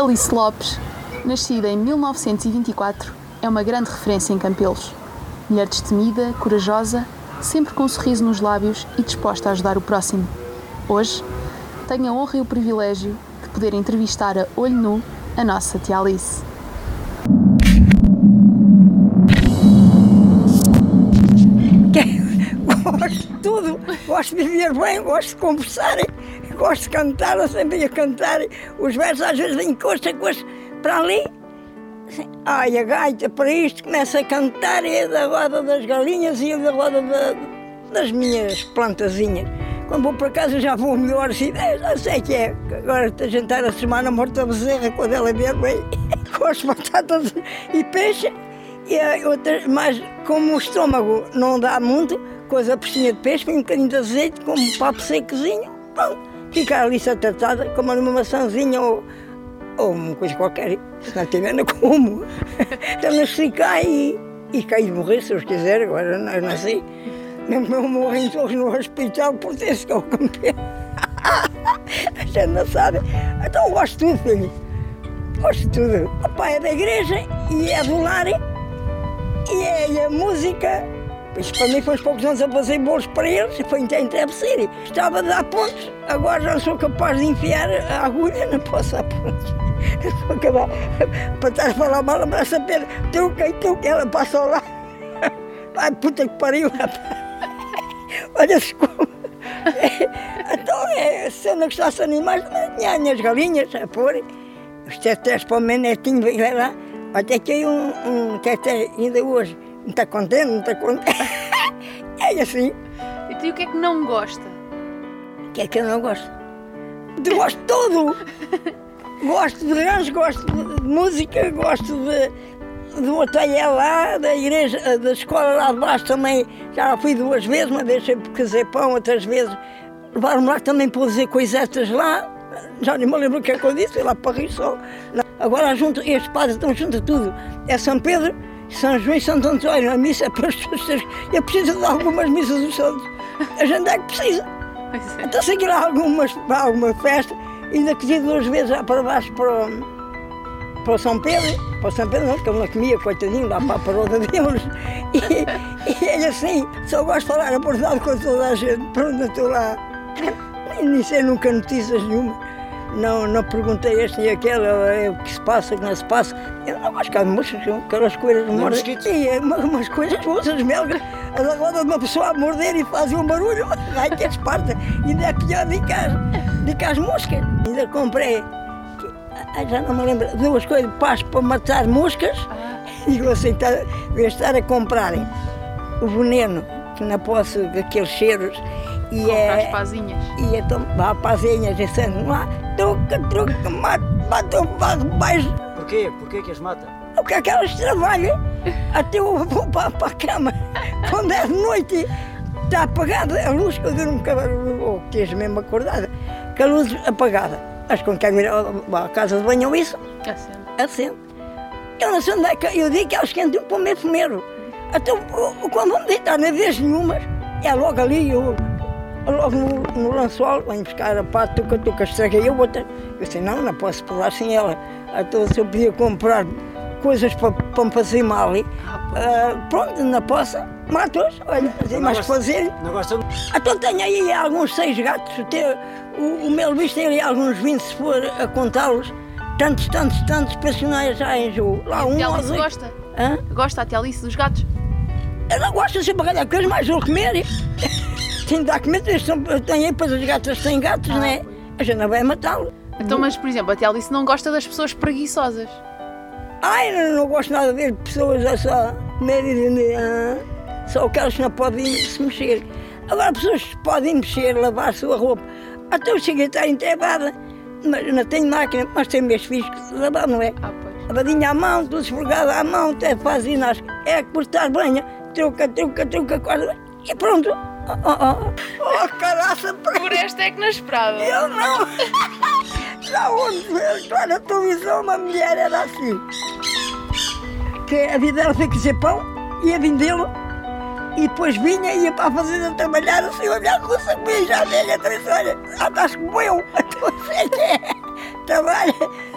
Alice Lopes, nascida em 1924, é uma grande referência em Campelos. Mulher destemida, corajosa, sempre com um sorriso nos lábios e disposta a ajudar o próximo. Hoje, tenho a honra e o privilégio de poder entrevistar a olho nu a nossa tia Alice. Gosto de tudo, gosto de viver bem, gosto de conversar, de cantar, eu sempre ia cantar os versos, às vezes encosta coisa para ali. Ai, a gaita para isto começa a cantar e é da roda das galinhas e é da roda da, das minhas plantazinhas. Quando vou para casa já vou melhor assim, já sei que é. Agora a está a semana morta bezerra quando ela vier bem, com as batatas e peixe. E outra, mas como o estômago não dá muito, coisa prestinha de peixe, um bocadinho de azeite, com um papo secozinho, pronto, fica ali tratada, como uma maçãzinha ou, ou uma coisa qualquer, se não tiver, não como. Então nasci cá e, e caí de morrer, se os quiser, agora não nasci. Mesmo que eu morro em Torres no hospital, por ter que ao campeão. A gente não sabe. Então eu gosto de tudo, filho. Gosto de tudo. O pai é da igreja e é do lar e é, e a música. Isso para mim foi uns poucos anos a fazer bolos para eles, foi em travesseiro. Estava a dar pontos, agora já sou capaz de enfiar a agulha, não posso dar pontos. Vou acabar para estar a falar mal, abraça a pedra, truca e truca, ela passa ao lado. Ai, puta que pariu, Olha-se como. Então, é, se eu não gostasse de animais, tinha as minhas galinhas a pôr. Os tetés para o meu netinho, vai lá. Até que um, um teté ainda hoje. Não está contente, não está contente. É assim. E o que é que não gosta? O que é que eu não gosto? Gosto de tudo! gosto de rancho, gosto de música, gosto de, do ateliê lá, da igreja, da escola lá de baixo também. Já fui duas vezes, uma vez sempre fazer pão, outras vezes levaram-me lá também para fazer coisetas lá. Já nem me lembro o que é que eu disse, fui lá para Rio Sol. Agora junto, estes padres estão junto a tudo. É São Pedro, São João e Santo Antônio. A missa é para as pessoas. Eu preciso de algumas missas dos santos. A gente é que precisa. É. Então, se lá algumas, para alguma festa, ainda que duas vezes lá para baixo para, para São Pedro, para São Pedro, não, porque eu não comia, coitadinho, lá para a paródia deles. E, e ele assim, só gosto de falar a verdade com toda a gente. Pronto, estou lá. Nem sei nunca notícias nenhuma não, não perguntei este e aquele, é, o que se passa, o que não se passa. Eu não gosto de moscas, aquelas coisas mortas. Sim, é, umas, coisas moças melgas. A roda de uma pessoa a morder e fazem um barulho, ai que esparta. Ainda é pior do que as, do que as moscas. Ainda comprei, já não me lembro, duas coisas pasto para matar moscas. Ah. E assim, tá, estar a comprarem o veneno, que não posso, aqueles cheiros e Comprar é, as pazinhas. E então, vá pazinhas, dizendo lá, truca, truca, mata, mata o barro baixo. Porquê? Porquê que as mata? Porque aquelas trabalham até eu vou para, para a cama. Quando é de noite, está apagada a luz, que eu durmo ou que és mesmo acordada, com a luz apagada. Mas quando quero ir à casa de banho ou isso, acende. acende. Eu não sei onde é que eu digo que elas querem para o meu fumeiro. Então, quando vão deitar na vez nenhuma, é logo ali, eu Logo no, no lençol, vem buscar a pata, tuca, tuca, estraguei a outra. Eu disse, não, não posso pular sem ela. Então se eu podia comprar coisas para, para me fazer mal, uh, pronto, não posso, mato-os, olha, não tem mais que fazer. Não gosta Então tenho aí alguns seis gatos, o, o meu bicho tem ali alguns 20, se for a contá-los. Tantos, tantos, tantos, personagens já enjoo. Lá um ou dois. gosta? Hã? Gosta até Alice dos gatos? Eu não gosto de ser barralhar coisas, mas vou comer tem de dar comida, eles são, têm aí, depois as gatas têm gatos, ah, né? A gente não vai matá-lo. Então, mas por exemplo, a tia Alice não gosta das pessoas preguiçosas. Ai, não, não gosto nada de ver pessoas a só meio ah, só aquelas que não podem se mexer. Agora, pessoas que podem mexer, lavar a sua roupa. Até eu cheguei a estar enterrada, mas não tenho máquina, mas tenho meus filhos que lavar, não é? Ah, pois. Lavadinha à mão, tudo esfregado à mão, até fazem É que por estar banha, truca, truca, truca, acorda, e pronto. Oh, oh, oh caraça! Por esta é que não esperava. Eu não! Já onde lá na televisão uma mulher era assim. Que a vida dela foi crescer pão, ia vendê-lo, e depois vinha e ia para a fazenda trabalhar, assim, olhar com essa beija a velha, três olha, ah, estás como eu, então sei que é. Trabalha,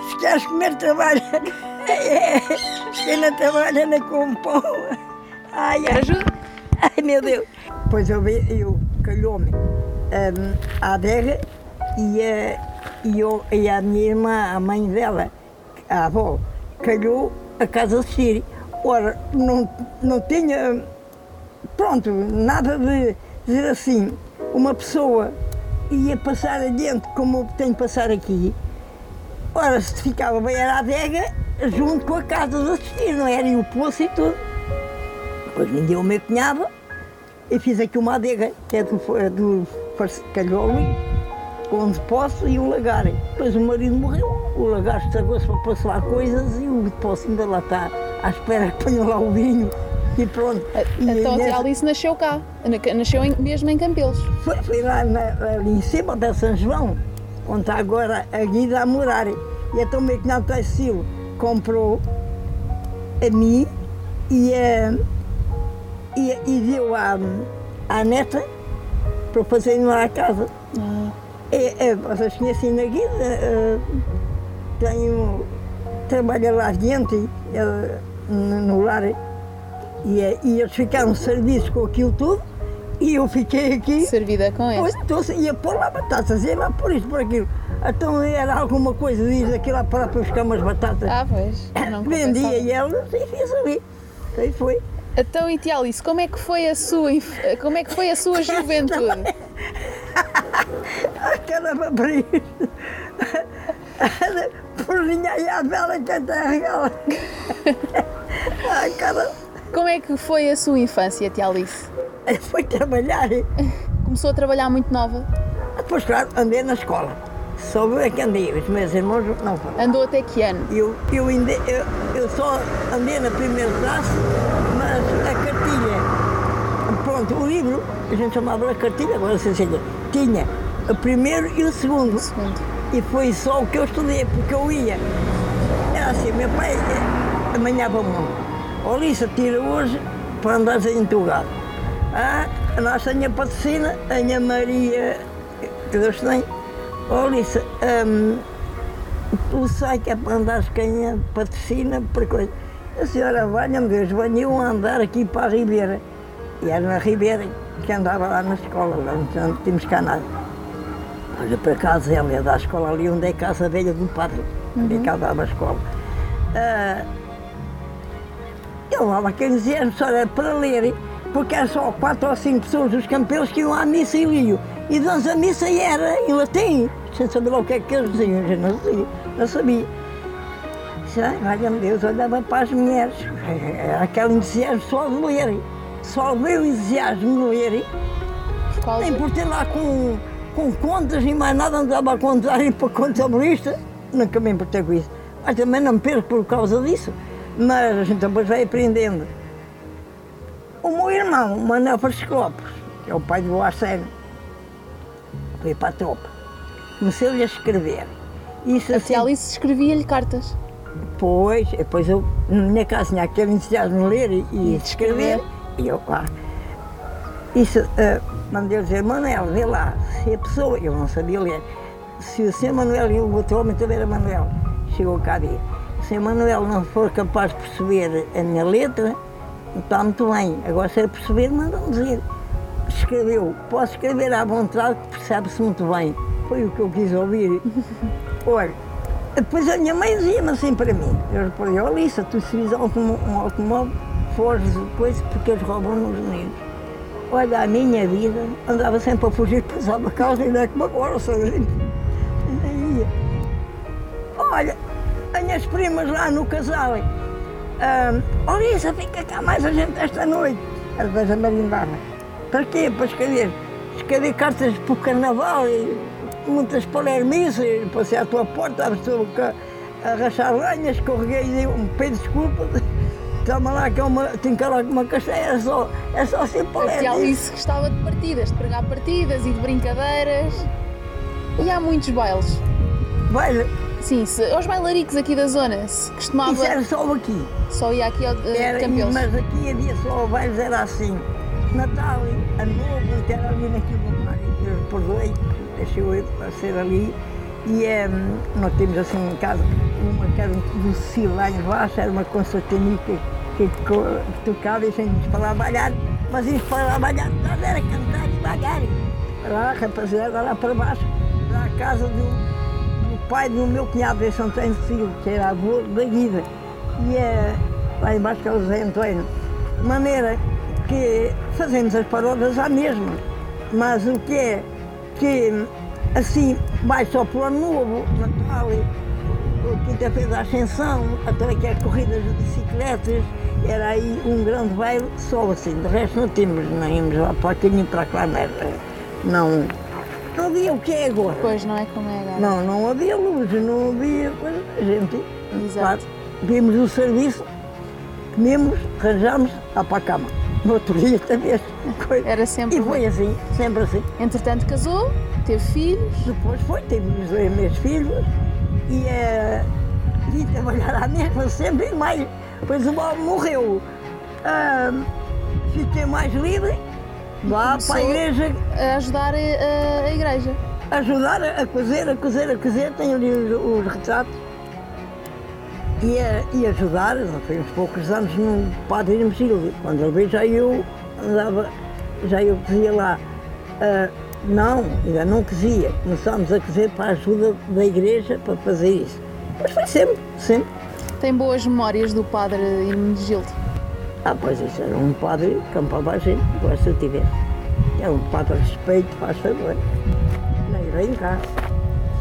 se queres comer, trabalha. É, quem não trabalha não come pão. Ai, ajuda? ai, meu Deus. Pois eu, eu calhou-me hum, a adega e, a- e, eu, e a minha irmã, a mãe dela, a avó, calhou a casa de Siri. Ora, não, não tinha, pronto, nada de dizer assim, uma pessoa ia passar adiante como de passar aqui. Ora, se ficava bem era a adega junto com a casa de assistir, não era? E o poço e tudo. Depois deu o meu cunhado e fiz aqui uma adega, que é do, é do com um depósito e um lagar. Depois o marido morreu, o lagar estragou-se para passar lá coisas e o depósito ainda lá está, à espera que ponham lá o vinho e pronto. E Então a nessa- Alice nasceu cá, na- nasceu em- mesmo em Campelos. foi, foi lá na- ali em cima da São João, onde está agora a Guida a morar. E então o meu cunhado Tassilo comprou a mim e, a, e, e deu à, à neta para fazer lá a casa. É, é, vocês conhecem na Guida? é, tenho, trabalha lá dentro, é, no, lar. E, é, e eles ficaram serviços com aquilo tudo e eu fiquei aqui. Servida com Pois, este. então se ia pôr lá batatas, ia lá por isto, por aquilo. Então era alguma coisa, diz aqui lá para buscar umas batatas. Ah, pois. Vendia compensava. e ela e fiz ali. Aí foi. Então, e tia Alice, como é que foi a sua, como é que foi a sua juventude? A cara para isso. Porrinha aí a vela que até regala. Como é que foi a sua infância, tia Alice? Foi trabalhar. Começou a trabalhar muito nova? Depois, claro, andei na escola. Só eu é que andei, os meus irmãos não foram. Andou até que ano? Eu, eu, eu, eu só andei na primeira classe, o livro, a gente chamava a cartilha, agora se chega, tinha o primeiro e o segundo. Segundo. E foi só o que eu estudei, porque eu ia. Era assim, meu pai amanhã vamos. Ó Lisa, tira hoje para andares aí entugado. Ah, a nossa Anha Patrocina, a Anha Maria, que Deus tem. Ó Lisa, hum, tu sai que é para andares a Anha Patrocina, por coisa. A senhora, valha-me Deus, venham a andar aqui para a Ribeira. E era na Ribeira que andava lá na escola, lá não tínhamos cá nada. Olha para casa, ela ia da escola ali onde é a casa velha do padre, onde que ela dava a escola. Ah, eu lá quem dizia só era para ler, porque eram só quatro ou cinco pessoas dos campeões que iam à missa e liam. E damos a missa era em latim, sem saber lá o que é que eles diziam, eu não sabia. Não sabia. Ai, valha-me Deus, olhava para as mulheres. Era aquele entusiasmo só de ler. Só veio o entusiasmo de ler. Por causa... Nem por ter lá com, com contas e mais nada, andava a contar e para contabilista, nunca me importei com isso. Mas também não me perco por causa disso. Mas a gente depois vai aprendendo. O meu irmão, Manuel Francisco Lopes, que é o pai do Arsénio, foi para a tropa. Comecei-lhe a escrever. Isso A assim, tia Alice escrevia-lhe cartas. Pois, depois eu, na minha casa, tinha aquele entusiasmo de ler e, e de escrever, e eu lá. Isso, uh, mandei dizer, Manuel, vê lá, se a pessoa, eu não sabia ler, se o senhor Manuel e o outro homem também era Manuel, chegou cá a dia, se o Manuel não for capaz de perceber a minha letra, está muito bem, agora se ele perceber, manda-me dizer. Escreveu, posso escrever à vontade, que percebe-se muito bem. Foi o que eu quis ouvir. Olha, depois a minha mãe dizia-me assim para mim, eu reparei, ó Lisa, tu se automó- um automóvel, foges depois porque eles roubam nos meninos. Olha, a minha vida andava sempre a fugir, passava a causa e não é como agora, sabe? Olha, as minhas primas lá no casal, ah, Lisa, fica cá mais a gente esta noite. Às vezes a marimbava. Para quê? Para escrever. Escrever cartas para o carnaval e muitas para ler missa, e passei à tua porta, estou a rachar lenhas, escorreguei e dei um pedido de desculpa. Lá que é uma, tenho que lá com uma é só, é só para A tia. Alice gostava de partidas, de pregar partidas e de brincadeiras. E há muitos bailes. Olha, Sim, se, aos bailaricos aqui da zona, se costumava. isso era só aqui. Só ia aqui ao uh, Era, Campelos. mas aqui havia só bailes, era assim. Natal, Ano Novo, até era ali naquilo do mar. Eu perdoei, deixei eu ir para ser ali. E é, nós temos assim em casa uma que era do Cecílio lá embaixo, era uma concertinica que, que tocava e a gente falava balhar, mas isso para balhar era cantar devagar. Lá, rapaziada, lá para baixo, lá a casa do, do pai do meu cunhado, esse Antônio Cecílio, que era avô da Guida. E é, lá embaixo que é o José Antônio. De maneira que fazemos as paródias à mesma, mas o que é que assim vai só para o ano novo, Natal, quinta-feira da Ascensão, até que é corridas de bicicletas, era aí um grande baile só assim, de resto não temos, não íamos lá para aqui nem para lá, não, não havia o que é agora. Pois não é como é agora. Não, não havia luz, não havia coisa, a gente, Exato. claro, vimos o serviço, comemos, arranjamos, lá para a cama. No outro dia também. Coisa. Era sempre E foi assim, sempre assim. Entretanto casou, teve filhos. Depois foi, tive os dois meus filhos e uh, vim trabalhar à mesma sempre mais. Depois o Bob morreu. Uh, fiquei mais livre, lá Começou para a igreja, A ajudar a, a- a igreja. ajudar a cozer, a cozer, a cozer. Tenho ali os, os retratos. E, a- e ajudar, foi uns poucos anos no Padre Hermesílio. Quando ele veio já eu andava, já eu cozia lá. Ah, não, ainda não cozia. Começámos a cozer para a ajuda da igreja para fazer isso. Mas foi sempre, sempre. Tem boas memórias do padre Hermenegildo. Ah, pois isso era um padre que campava a gente, agora se eu tivesse. Era um padre respeito, faz favor. Nem vem cá.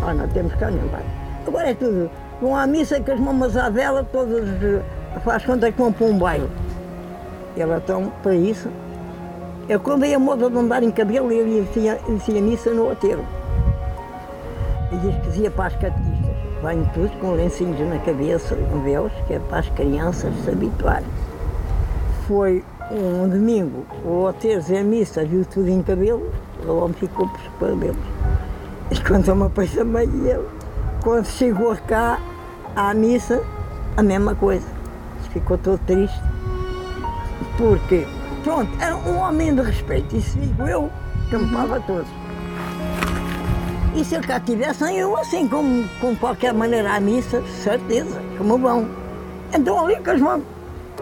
Ah, não temos cá nem vai. Agora é tudo. Vão à missa com as mamas à vela, todas eh, faz conta que vão para um baile. Elas estão para isso. Eu quando ia moda de andar em cabelo, eu ia tinha, tinha missa no aterro. E diz que dizia para as catequistas, venho todos com lencinhos na cabeça, com véus, que é para as crianças se habituarem foi um domingo, o hotel a missa, viu tudo em cabelo, o homem ficou por os cabelos. E contou uma coisa ele, quando chegou cá à missa, a mesma coisa. Ficou todo triste. Porque, pronto, era um homem de respeito, isso digo eu, campava todos. E se eu cá tivesse, eu assim, como, com qualquer maneira à missa, certeza, como vão. Então ali com as mãos,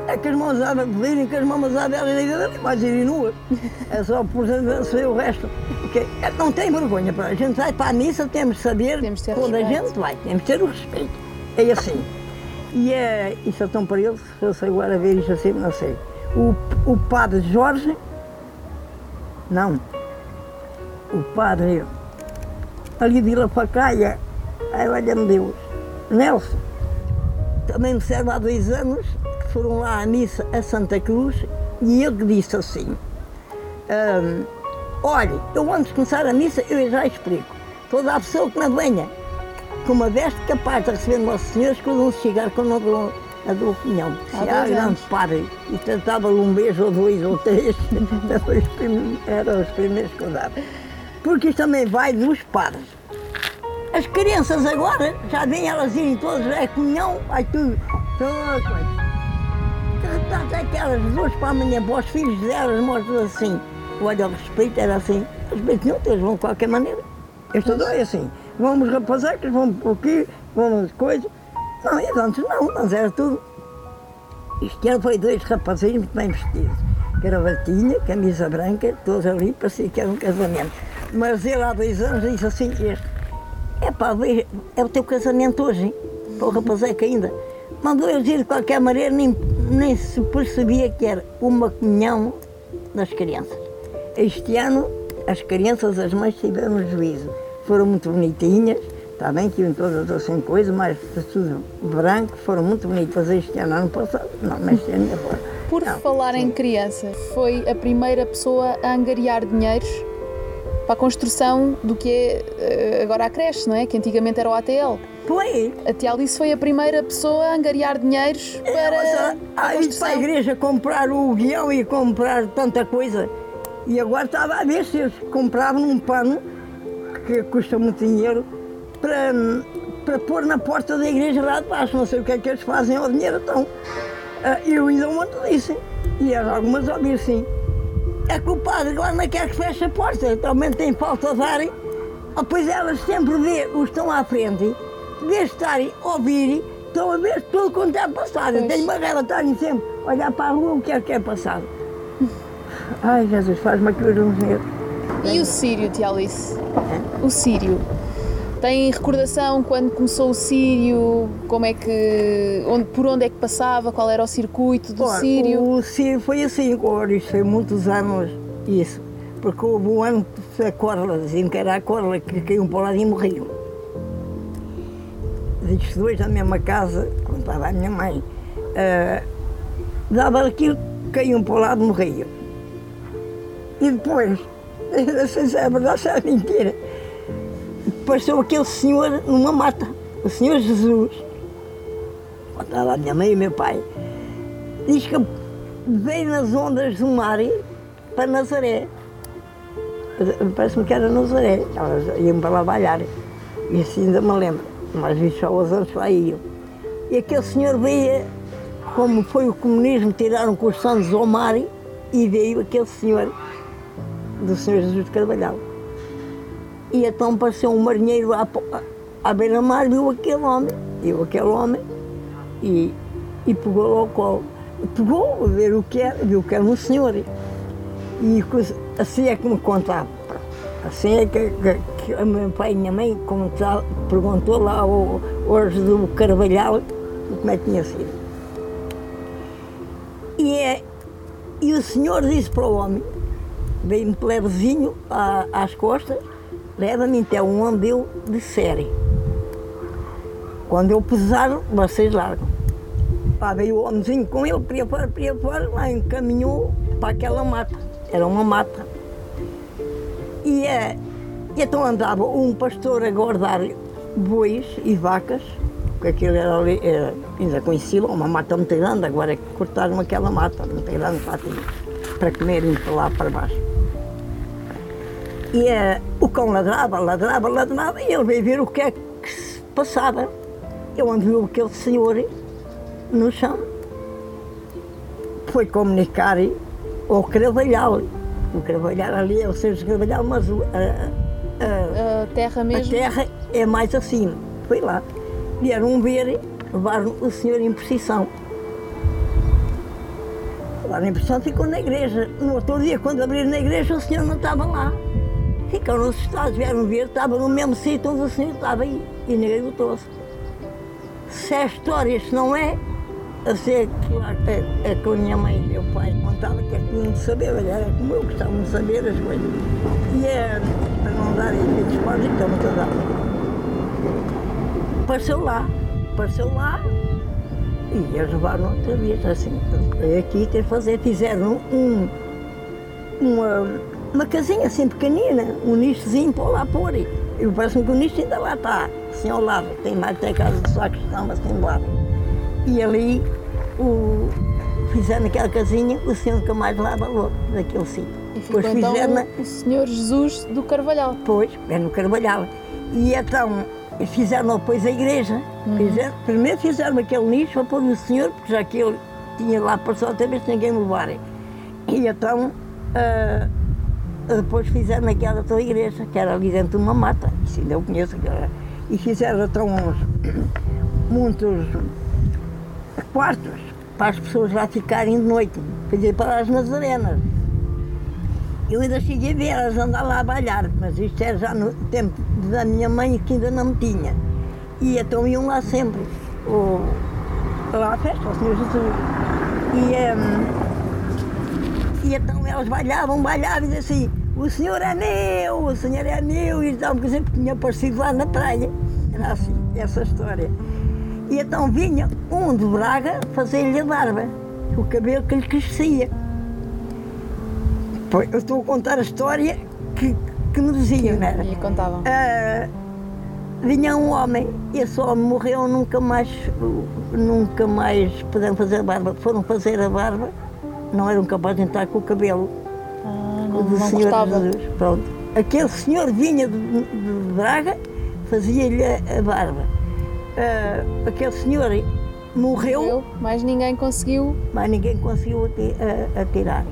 é que as mãos a beberem, com as mãos a beberem, ali mais ir nua. É só por ser o resto. Porque é, não tem vergonha, pá. a gente vai para a missa, temos de saber Temos de quando a respeito. gente vai, temos de ter o respeito. É assim. E é, isso é tão para ele, se fosse agora ver isto assim, não sei. O, o padre Jorge, não, o padre ali de Lafacaia, ai olha-me Deus, Nelson, também me serve há dois anos, que foram lá à missa a Santa Cruz, e ele disse assim, "Ahm, olha, eu antes de começar a missa, eu já explico, toda a pessoa que não venha com uma veste capaz de receber Nosso Senhor, escusam-se chegar com do, a do Se grande anos. padre e tratava-lhe um beijo ou dois ou três, eram os primeiros, eram os primeiros que eu dava. Porque isto também vai dos padres. As crianças agora, já vêm elas irem todas, é comunhão, vai tudo. Repente, aquelas duas para amanhã, para os filhos delas, mostram assim. Olha, o respeito era assim. Respeito não, eles vão de qualquer maneira. Este dois é assim. Vamos rapazecas, vamos por aqui, vamos coisa. Não, e antes não, antes era tudo. Este ano foi dois rapazinhos muito bem vestidos. Gravatinha, camisa branca, todos ali, parecia que era um casamento. Mas ele há dois anos disse assim, este, é pá, é o teu casamento hoje? Para o rapazeca ainda. Mandou eu dizer de qualquer maneira, nem, nem se percebia que era uma comunhão das crianças. Este ano, as crianças, as mães tiveram juízo. Foram muito bonitinhas, está bem que iam todas assim coisas, mas tudo branco, foram muito bonitas este ano, ano passado. Não, mas este ano agora. Por Não, falar em sim. criança, foi a primeira pessoa a angariar dinheiros para a construção do que é eh, agora a creche, não é? Que antigamente era o ATL. Foi. A tia Alice foi a primeira pessoa a angariar dinheiros para, Ela para a aí para a igreja comprar o guião e comprar tanta coisa. E agora estava a ver se eles compravam um pano, que custa muito dinheiro, para, para pôr na porta da igreja lá de baixo. Não sei o que é que eles fazem ao dinheiro então. Ah, Eu ainda ontem disse, e as algumas a ouvir sim. É que o padre agora não quer que feche a porta, também tem falta de ar Ah, pois elas sempre vê, os que estão à frente, de estarem a ouvir, estão a ver tudo quanto é passado. Pois. Tenho uma relatória sempre, olhar para a rua o que é que é passado. Ai, Jesus, faz-me aqui uns medos. E o Sírio, tia Alice? O Sírio. Tem recordação quando começou o Sírio? Como é que. Onde, por onde é que passava? Qual era o circuito do Ora, Sírio? O Sírio foi assim, isto foi muitos anos isso. Porque houve um ano que a corla, diziam que era a corla que caiu para o lado e morriam. Diz dois na mesma casa, contava a minha mãe, ah, dava aquilo, caíam para o lado e morriam. E depois, não sei se é verdade, se é mentira, passou aquele senhor numa mata, o Senhor Jesus, contava a minha mãe e meu pai, diz que veio nas ondas do mar para Nazaré. Parece-me que era Nazaré, elas iam para lá balhar. E assim ainda me lembro, mas vi só os anos lá iam. E aquele senhor veio, como foi o comunismo, tiraram com os santos ao mar e veio aquele senhor, do Senhor Jesus de Carvalhal. E então apareceu um marinheiro à, à beira-mar, viu aquele homem, viu aquele homem e, e pegou-lo ao colo. Pegou a ver o que era, viu que era um senhor. E assim é que me contava. Assim é que, que, que o meu pai e a minha mãe perguntou lá ao, hoje do Carvalhal como é que tinha sido. E, é, e o senhor disse para o homem, veio-me levezinho às costas, leva-me até onde eu disser. Quando eu pesar, vocês largam. Lá veio o homenzinho com ele, para fora, para fora, lá encaminhou para aquela mata. Era uma mata. E, é, e então andava um pastor a guardar bois e vacas, porque aquilo era ali, era, ainda conheciam, uma mata muito grande, agora é que cortaram aquela mata muito grande para, para comerem para lá para baixo. E eh, o cão ladrava, ladrava, ladrava, e ele veio ver o que é que se passava. Eu onde viu aquele senhor no chão. Foi comunicar ao Carvalhal. O Carvalhal ali é o Sérgio Carvalhal, mas o- a, a- A terra a mesmo? terra é mais acima. Foi lá. Vieram ver, levaram o senhor em precisão. Levaram em precisão, ficou na igreja. No outro dia, quando abriram na igreja, o senhor não estava lá. Ficaram assustados, vieram ver, estava no mesmo sítio onde o senhor estava aí. E ninguém o trouxe. Se é história, se não é, eu sei que é, é que a minha mãe e meu pai contavam que é que não saber, era como eu gostavam de saber as coisas. E é para não darem filhos pobres, então não estou dando. Apareceu lá, apareceu lá e eles levaram outra vez, assim, é aqui tem que fazer, fizeram um, uma, uma casinha assim pequenina, um nichozinho para lá pôr. E parece-me que o nicho ainda lá está, assim ao lado, tem mais até a casa de sacristão, assim do lado. E ali o, fizeram aquela casinha, o senhor nunca mais lá valor daquele sítio. E ficou Depois então fizeram o Senhor Jesus do Carvalhal. Pois, é no Carvalhal. E então fizeram depois a igreja. Fizeram- primeiro fizeram aquele nicho para pôr o senhor, porque já que ele tinha lá passado outra vez ninguém me levar. E então ah, depois fizeram aquela tua igreja, que era ali dentro de uma mata. Isso ainda eu conheço. que era- E fizeram então uns, muitos quartos para as pessoas lá ficarem de noite, quer para as nazarenas. Eu ainda cheguei a ver elas andar lá a balhar, mas isto era já no tempo da minha mãe que ainda não tinha. E então iam lá sempre, o, lá à festa, ao Senhor Jesus. E, hum, e então elas balhavam, balhavam e diziam assim, o Senhor é meu, o Senhor é meu, e então, por exemplo, tinha aparecido lá na praia. Era assim, essa história. E então vinha um de Braga fazer-lhe a barba, o cabelo que lhe crescia. Pois, eu estou a contar a história que, que me diziam, não era? E contavam. Ah, vinha um homem, esse homem morreu, nunca mais, nunca mais puderam fazer a barba. Foram fazer a barba, não eram capazes de entrar com o cabelo Ah, não, do não Senhor gostava. Jesus. Pronto. Aquele senhor vinha de, de Braga, fazia-lhe a, barba. Ah, aquele senhor morreu, Eu, mais ninguém conseguiu. mas ninguém conseguiu atirar.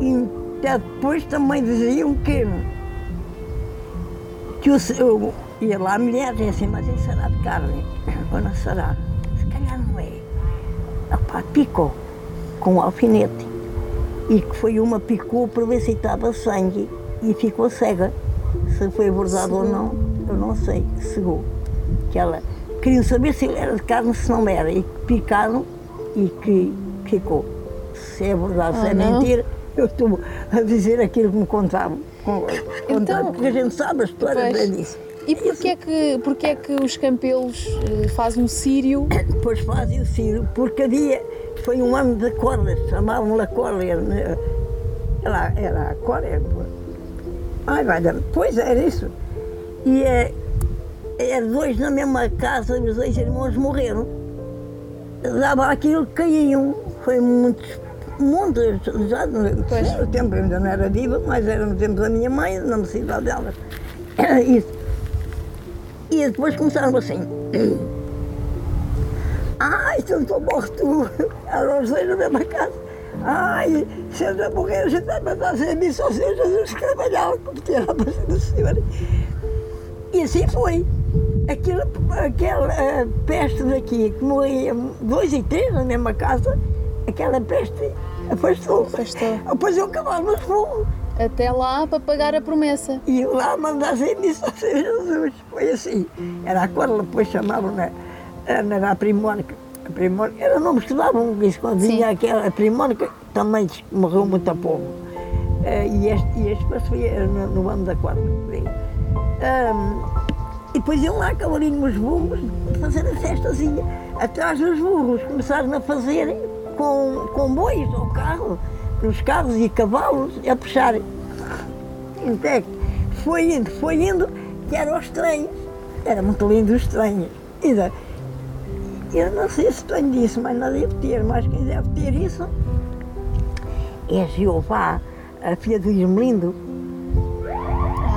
E até depois também diziam que que o, ia lá a mulher dizia assim, mas isso será de carne? Ou não será? Se calhar não é. Opa, picou com um alfinete. E que foi uma picou para ver se estava sangue e ficou cega. Se foi verdade ou não, eu não sei. Cegou. Que ela queriam saber se era de carne, se não era. E que picaram e que ficou. Se é verdade, se é Ah, não? mentira, eu estou a dizer aquilo que me contavam. Então- porque a gente sabe a história Pois. bem disso. E porquê é que, porquê é que os campelos eh, fazem um sírio? Depois fazem o Ciro, porque havia, foi um ano de cordas, chamavam-lhe a corda, era, né? era, era a corda. era- Ai, vai dar, pois era isso. E é, é, dois na mesma casa, os dois irmãos morreram. Dava aquilo caíam, foi muitos, muitos, já no Pois. no tempo ainda não era viva, mas era no tempo da minha mãe, na necessidade delas. Isso. E depois começaram assim. Ai, se eu estou morto, os dois na mesma casa. Ai, se eu não morrer, a gente vai mandar sem mim só se Jesus trabalhar, como tinha lá para do Senhor. E assim foi. Aquela, aquela eh, peste daqui, que morriam dois e três na mesma casa, aquela peste afastou. Afastou. Depois eu cavalo nos fogos. Até lá para pagar a promessa. E lá mandassem missa a Jesus. Foi assim. Era a corda, depois chamavam, né? Era a primónica. A primónica, era nomes que davam, isso quando Sim. vinha aquela a primónica, também morreu muito povo. Eh, e este, este passo foi eh, no, no ano da. Ahm, e depois iam lá cavalinho os burros fazer a festazinha. Atrás dos burros começaram a fazer com, com bois ou carro, os carros e cavalos a puxarem. Então, foi indo, foi indo, que eram os trens. Era muito lindo os trens. E eu não sei se tenho disso, mas não devo ter. Mas quem deve ter isso é Jeová, a filha do Ismelindo.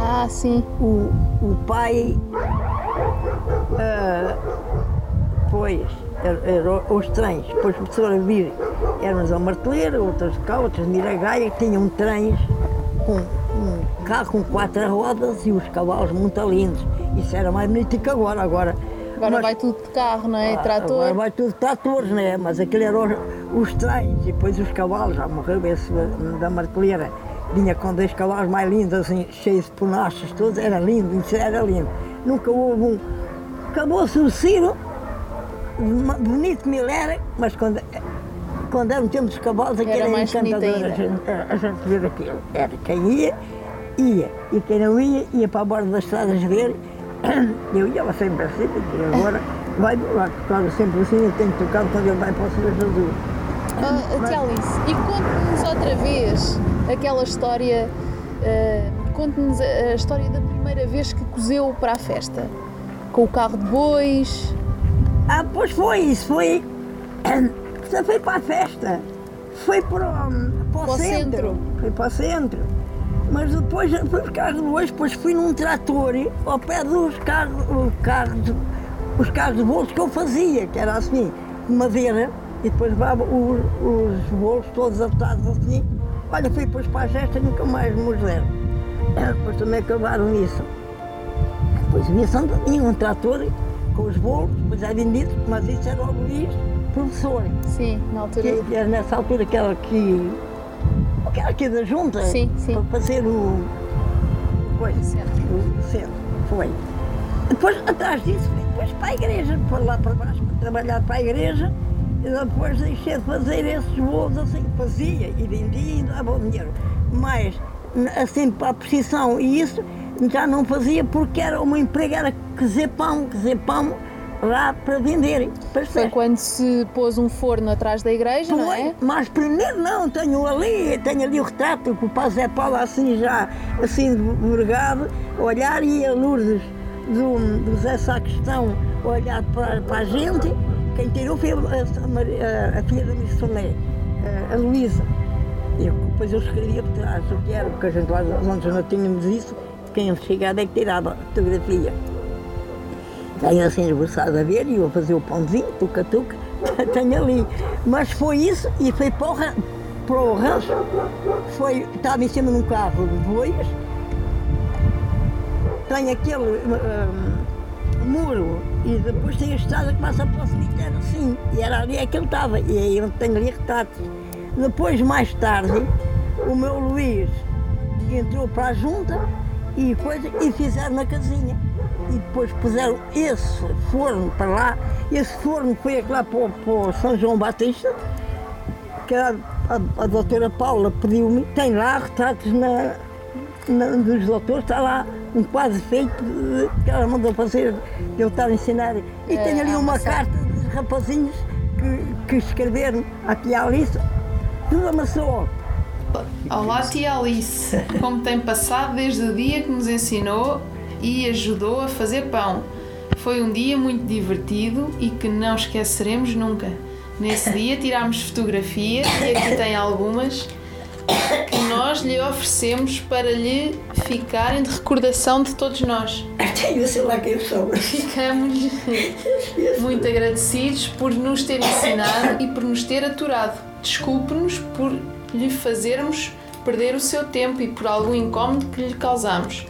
Ah, sim. O, o pai, ah, pois, era, era os trens, depois começaram a vir, eram as marteleira, outras cá, outras miragaia, que tinham trens com um carro com quatro rodas e os cavalos muito lindos. Isso era mais bonito que agora. Agora, Agora mas- vai tudo de carro, não é? ah, Trator. Agora vai tudo tratores, né? Mas aquele eram os, os trens e depois os cavalos. Já morreu esse da, marteleira. Vinha com dois cavalos mais lindos, assim, cheios de penachos todos. Era lindo, isso era lindo. Nunca houve um. Acabou-se o Ciro, bonito mil era, mas quando, quando era o tempo dos cavalos, aquilo Era era, encantador. A gente, a gente ver aquilo. Era quem ia, ia. E quem não ia, ia para a borda das estradas ver. Eu ia lá sempre assim, e agora vai lá, tocava sempre assim, eu tenho que tocar quando ele vai para o Senhor Jesus. Ah, Tia Alice, e conte-nos outra vez aquela história. ah, conte-nos a, a história da primeira vez que cozeu para a festa. Com o carro de bois. Ah, pois foi, isso foi. Isso foi para a festa. Foi para, o- para Para o centro. centro. Foi para o centro. Mas depois fui buscar depois, depois fui num trator ao pé dos carros, os carros, os carros de bolos que eu fazia, que era assim, de madeira, e depois levava os, os bolos todos atados assim. Olha, fui depois para a festa e nunca mais me deram. Depois também acabaram isso. Depois Santa tinha um trator com os bolos, depois é vendido, mas isso era o Luís, professor. Sim, na altura. Que era nessa altura que. aquela aqui da junta. Sim, sim. Para fazer o. Coisa, o centro. Foi. Depois, atrás disso, fui depois para a igreja, para lá para baixo, para trabalhar para a igreja. E depois deixei de fazer esses bolos assim, fazia e vendia e dava o dinheiro. Mas, assim, para a precisão e isso, já não fazia porque era uma empregada que zé pão, que zé pão, lá para vender. Para Foi festas. quando se pôs um forno atrás da igreja, não é? Mas primeiro não, tenho ali, tenho ali o retrato com o Paz Zé Paulo assim já, assim vergado, a olhar e a Lourdes do, do Zé Sacristão olhar para, para a gente. Quem tirou foi a, a a- a filha da Missioné, a, a Luísa. Eu- depois eu escrevia por trás o que era, porque a gente lá onde não tínhamos isso, quem investigava é que tirava a fotografia. Tenho assim esboçado a ver e a fazer o pãozinho, tuca-tuca, tenho ali. Mas foi isso e foi para o, para o rancho. Foi, estava em cima de um carro de boias, tem aquele hum, muro e depois tem a estrada que passa para o cemitério assim. E era ali é que ele estava. E aí eu tenho ali retratos. Depois, mais tarde, o meu Luís entrou para a junta e, coisa, e fizeram na casinha. E depois puseram esse forno para lá. Esse forno foi lá para, o- para São João Batista, que a, a, a doutora Paula pediu-me. Tem lá retratos na, na- dos doutores, está lá um quadro feito que ela mandou fazer, que eu estava a ensinar. E É, tem ali há uma carta dos rapazinhos que, que escreveram aqui à Alice. Tudo amassou. Olá, tia Alice. Como tem passado desde o dia que nos ensinou e ajudou a fazer pão? Foi um dia muito divertido e que não esqueceremos nunca. Nesse dia tirámos fotografias e aqui tem algumas que nós lhe oferecemos para lhe ficarem de recordação de todos nós. Tenho sei lá quem sou. Ficamos muito agradecidos por nos ter ensinado e por nos ter aturado. Desculpe-nos por lhe fazermos perder o seu tempo e por algum incómodo que lhe causamos.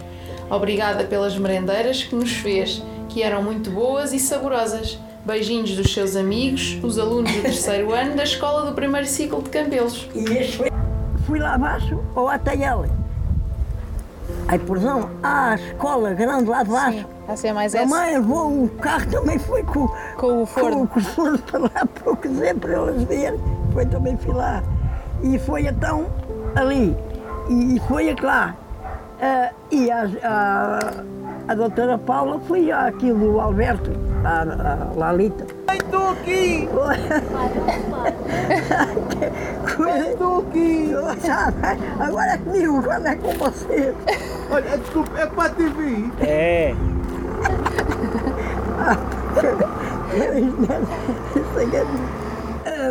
Obrigada pelas merendeiras que nos fez, que eram muito boas e saborosas. Beijinhos dos seus amigos, os alunos do terceiro ano da escola do primeiro ciclo de Campelos. E este foi. Fui lá abaixo ao ATL. Aí, porção, à escola grande lá de baixo. a ser mais Também levou o carro, também foi com, Com o forno. Com, o forno para lá para o cozer, para elas verem. Foi também fui lá. E foi então ali. E, e foi lá. Ah, e a, a, a doutora Paula foi aqui do Alberto, a, a Lalita. Estou aqui! Estou aqui! Agora é comigo, agora é com você. Olha, desculpa, é para a TV. É,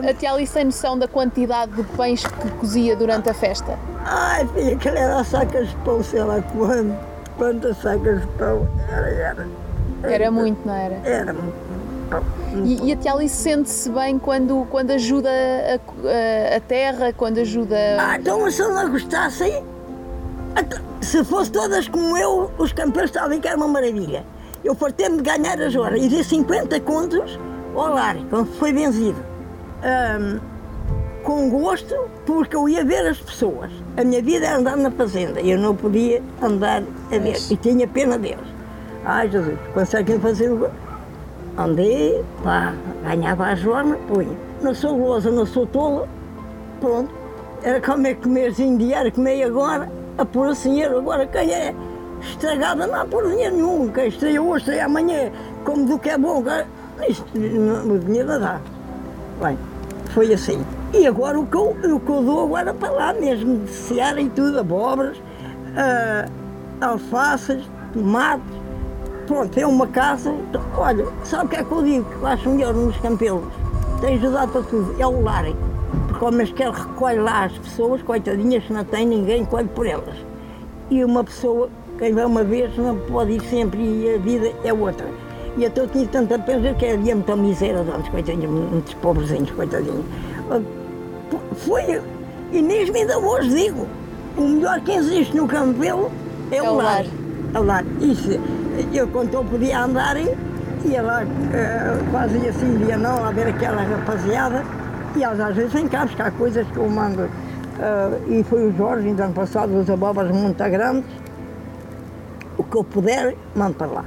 A tia Alice tem noção da quantidade de pães que cozia durante a festa? Ai, filha, aquilo era sacas de pão, sei lá quando. Quantas sacas de pão? Era, era. Era muito, não era? Era muito. E, e a tia Alice sente-se bem quando, quando ajuda a, a- a terra, quando ajuda. Ah, então se eu não gostasse, então, se fosse todas como eu, os campeões estavam que era uma maravilha. Eu fartei-me de ganhar as horas e dei 50 contos ao lar, quando foi vencido. Ahm, com gosto, porque eu ia ver as pessoas. A minha vida era andar na fazenda eu não podia andar a ver. E tinha pena deles. Ai, Jesus, conseguem fazer o. Andei, pá, ganhava a jorna, punha. Não sou goza, não sou tola, pronto. Era comer comerzinho diário, comei agora, a pôr dinheiro. Agora quem é estragada não há pôr dinheiro nenhum. Quem estreia hoje, estreia amanhã, como do que é bom. cara, Isto, não- o dinheiro não dá. Bem, foi assim. E agora o que eu, o que eu dou agora para lá mesmo, de seara e tudo, abóboras, ah, alfaces, tomates, pronto, é uma casa. Olha, sabe o que é que eu digo que eu acho melhor nos campelos? Tem ajudado para tudo, é o lar. Porque que ele recolhe lá as pessoas, coitadinhas, não tem ninguém, colhe por elas. E uma pessoa, quem vai uma vez, não pode ir sempre e a vida é outra. E então eu tinha tanta pena que havia muita miséria de antes, coitadinhos, muitos pobrezinhos, coitadinhos. Foi, e mesmo ainda hoje digo, o melhor que existe no Campelo é, o lar. É o lar. Isso, eu quando eu podia andar, ia lá, eh, fazia assim, ia não, a ver aquela rapaziada, e elas às vezes vêm cá buscar coisas que eu mando. Ah, e foi o Jorge, então ano passado, as abóboras muito grandes, o que eu puder, mando para lá.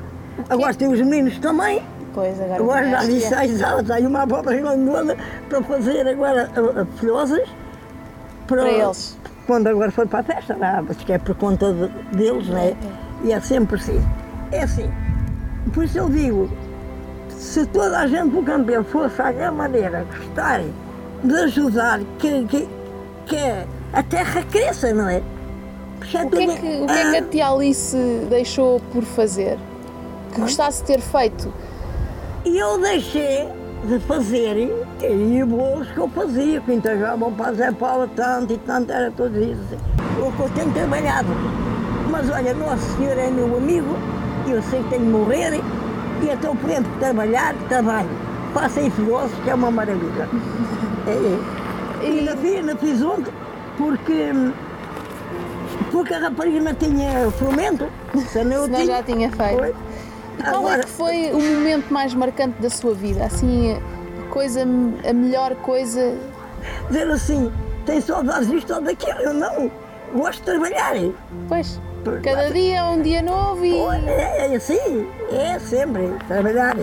Agora tem os meninos também, Pois, agora. Agora já disse é. seis aulas, aí uma abóbora grandona para fazer agora ah, ah, filhosas. Para eles. Quando agora foi para a festa, mas que é por conta de- deles, né? E é sempre assim. É assim. Por isso eu digo, se toda a gente do campeão fosse à maneira gostarem de ajudar, que, que, que a terra cresça, não é? Porque O que, é que, o que é que a tia Alice deixou por fazer? Que gostasse de ter feito? E eu deixei de fazer e os bolos que eu fazia, que entregavam para Zé Paulo tanto e tanto, era tudo isso. O que eu tenho trabalhado. Mas olha, Nosso Senhor é meu amigo, e eu sei que tenho de morrer, e então por exemplo, trabalhar, trabalho. Faça em filósofos, que é uma maravilha. É, é. E ainda fiz, ainda fiz ontem, porque, porque a rapariga não tinha fermento. Senão eu Senão tinha. já tinha feito. Foi. Qual é que foi o momento mais marcante da sua vida? Assim, a coisa, a melhor coisa. dizer assim, tem saudades disto ou daquilo, eu não. Gosto de trabalhar. Pois, cada dia é um dia novo e. É, é assim, é sempre, trabalhar.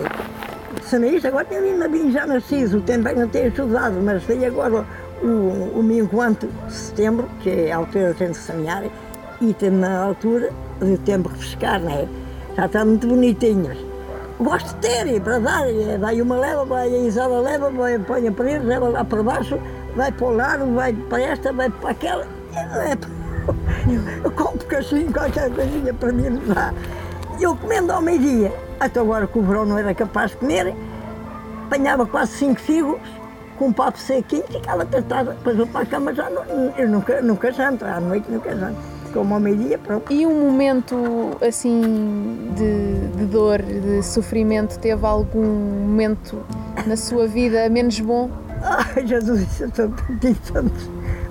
Se não é agora tenho ainda bem já nascido, o tempo é que não tenho estudado, mas tem agora o, o meu enquanto de setembro, que é a altura que tem de semear, e tem na altura do tempo de pescar, né? Já está muito bonitinhos. Gosto de ter, para dar, vai uma leva, vai a Isabel leva, vai põe a parede, leva lá para baixo, vai para o lado, vai para esta, vai para aquela. Eu compro cachimbo, qualquer coisinha para mim dá. Eu comendo ao meio-dia, até agora que o verão não era capaz de comer, apanhava quase cinco figos, com um papo sequinho, ficava tratada, depois vou para a cama já não, eu nunca, nunca janto, à noite nunca janto. Ao meio-dia, pronto. E um momento assim de, de dor, de sofrimento, teve algum momento na sua vida menos bom? Ai, Jesus, isso é tanto.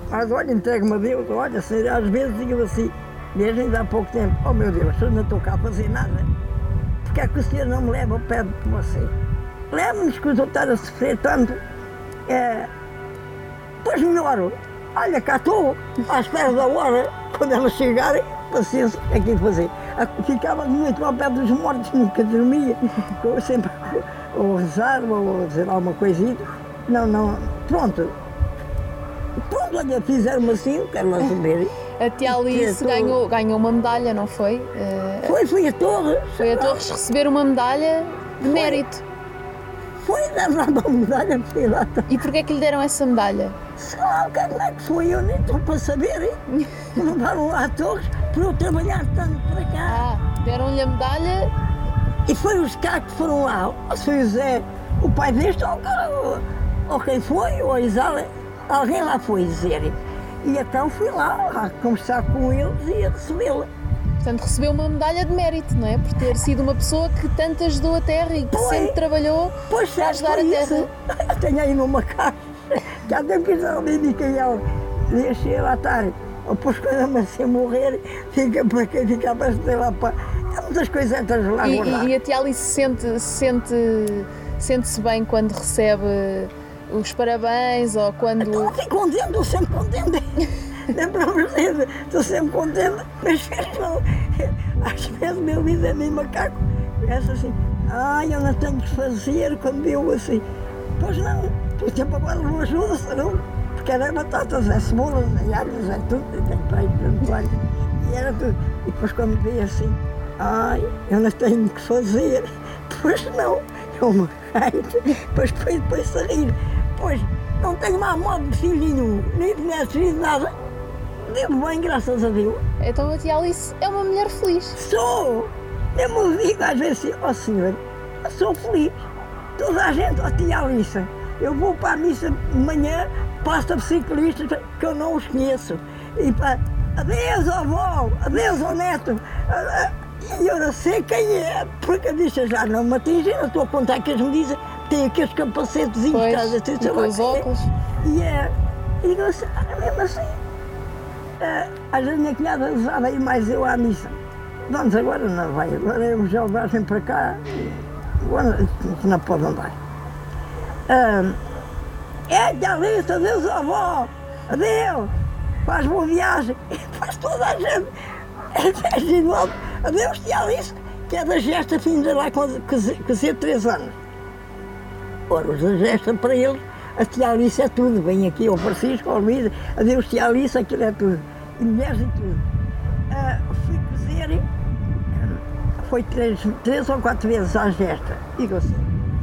Mas olha, entregue-me a Deus, olha, às vezes digo assim, mesmo ainda há pouco tempo, oh meu Deus, eu não estou cá a fazer nada. Porque é que o Senhor não me leva ao pé de você? Leve-nos que eu estou a sofrer tanto. É, pois melhor, olha, cá estou, à espera da hora, quando elas chegarem, paciência, é que fazer. Ficava muito ao pé dos mortos, nunca dormia. Eu sempre ou rezar, ou dizer alguma coisinha. Não, não, pronto. Pronto, olha, fizeram-me assim, quero lá saber. A tia Alice Que ganhou, ganhou uma medalha, não foi? Eh, Foi, foi a torre. foi a Torres receber uma medalha de mérito. Foi dar lá uma medalha, fui lá. E porquê é que lhe deram essa medalha? Sei lá, como é que foi, eu nem estou para saber. Levaram lá a torres para eu trabalhar tanto para cá. Ah, deram-lhe a medalha E foi os cá que foram lá, o Zé, o pai deste, ou, ou, quem foi, ou a Isala, alguém lá foi dizer. E então fui lá a conversar com eles e a recebê-la. Portanto, recebeu uma medalha de mérito, não é? Por ter sido uma pessoa que tanto ajudou a terra e que Foi. sempre trabalhou Pois para ajudar a terra. Eu tenho aí numa caixa, já tenho que ir ali, Micael, deixei lá estar. Depois quando assim morrer, fica para quem fica para ter lá para. Há muitas coisetas lá E, e, a tia Alice sente, sente, sente-se bem quando recebe os parabéns ou quando. Estou contente, sempre contente. Não é para você, estou sempre contente. Mas. Às vezes meu vida é meio macaco. Pensa assim, ai, eu não tenho que fazer quando eu assim. Pois não, por exemplo, agora não ajuda, senão. Porque era batatas, é cebolas, é alhos, é tudo. Tem pai, tanto pai. E era tudo. E depois quando veio assim, ai, eu não tenho que fazer. Pois não, eu me. Depois foi depois a rir. Pois não tenho má modo de filhinho, nem de netos, nem de nada. Devo bem, graças a Deus. Então a tia Alice é uma mulher feliz. Sou! Eu me digo às vezes assim, ó senhor, eu sou feliz. Toda a gente, ó tia Alice, eu vou para a missa de manhã, passa ciclistas que eu não os conheço. E para, adeus avó, adeus ao neto. Ah, ah, E eu não sei quem é, porque a bicha já não me atinge, eu estou a contar que eles me dizem, tem aqueles capacetezinhos, Pois, estás a e é. óculos. E é, e digo assim, ah, mesmo assim, ah, às vezes minha cunhada usava aí mais eu à missa. Vamos agora não vai, agora eu já levassem para cá, agora não pode andar. Ah, é, tia Alice, adeus avó, adeus, faz boa viagem, faz toda a gente, é de novo, adeus tia Alice, que é da gesta finda lá com, com, com 3 anos. Ora, os da gesta para eles, a tia Alice é tudo, vem aqui ao Francisco, ao Luís, adeus tia Alice, aquilo é tudo, mulheres e tudo. Ah, fui cozer, foi três, três ou quatro vezes à gesta, digo assim,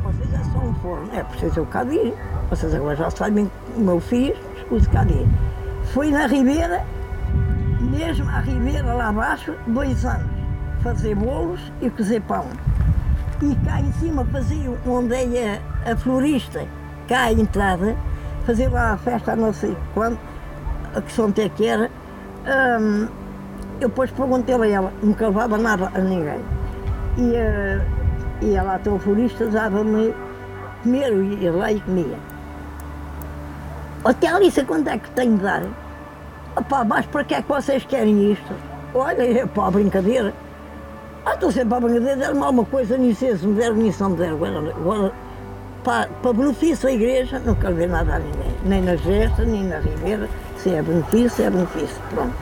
vocês é só um forno, é preciso eu cá vocês agora já sabem o meu filho, escuso cá. Fui na Ribeira, mesmo à Ribeira lá abaixo, dois anos, fazer bolos e cozer pão. E cá em cima fazia onde é a, a florista, cá à entrada, fazia lá a festa não sei quando, a que São que era. Eu depois perguntei a ela, nunca levava nada a ninguém. E, eh, e ela, a florista, dava-me comer, eu ia lá e comia. Tia Alice, quanto é que tenho de dar? Opá, mas para que é que vocês querem isto? Olha, é a brincadeira. Ah, estou sempre para a brincadeira, deram-me alguma coisa nisso, se me deram nisso, não me deram. Agora, agora para, para benefício da igreja, não quero ver nada a ninguém. Nem na gesta, nem na ribeira. Se é benefício, é benefício. Pronto.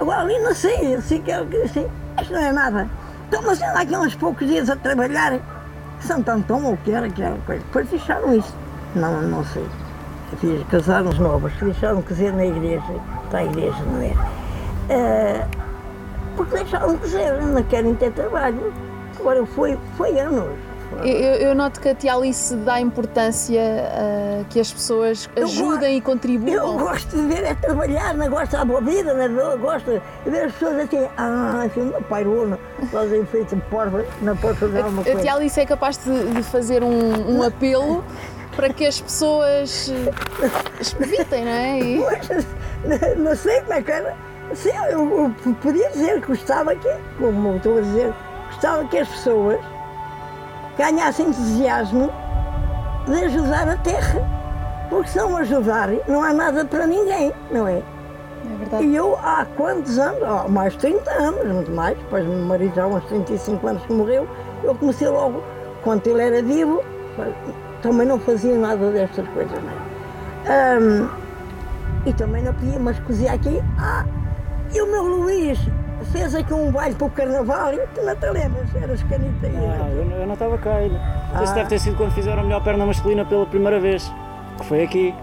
Agora ali não sei, eu sei que é assim, isto não é nada. Então, mas anda aqui uns poucos dias a trabalhar, Santo Antão ou o que era, que era coisa. Depois deixaram isso. Não, não sei. Fiz, casaram-os novos, deixaram dizer na igreja, para a igreja, não é? Eh, porque deixaram de dizer, não querem ter trabalho. Agora foi, foi anos. Eu, eu noto que a tia Alice dá importância a que as pessoas Eu ajudem e Eu contribuam. gosto de ver é trabalhar, não gosto da boa vida, não gosto de ver as pessoas assim, ah, assim, meu pai fazem feito de porta, não posso fazer alguma A tia coisa. Alice é capaz de, de fazer um, um apelo para que as pessoas evitem, não é? E- Pois, não- não sei como é que era. Sim, eu, eu podia dizer que gostava que, como estou a dizer, gostava que as pessoas ganhassem entusiasmo de ajudar a terra. Porque se não ajudarem, não há nada para ninguém, não é? É. E eu há quantos anos? Há mais de 30 anos, muito mais. Depois meu marido já há uns 35 anos que morreu. Eu comecei logo, quando ele era vivo, também não fazia nada destas coisas, não é? Ahm, e também não podia, mas cozia aqui. Ah, e o meu Luís fez aqui um baile para o carnaval. E tu não te lembras? Eras canita aí. Ah, eu, não- eu não estava cá ainda. Isso Ah. deve ter sido quando fizeram a melhor perna masculina pela primeira vez. Que foi aqui.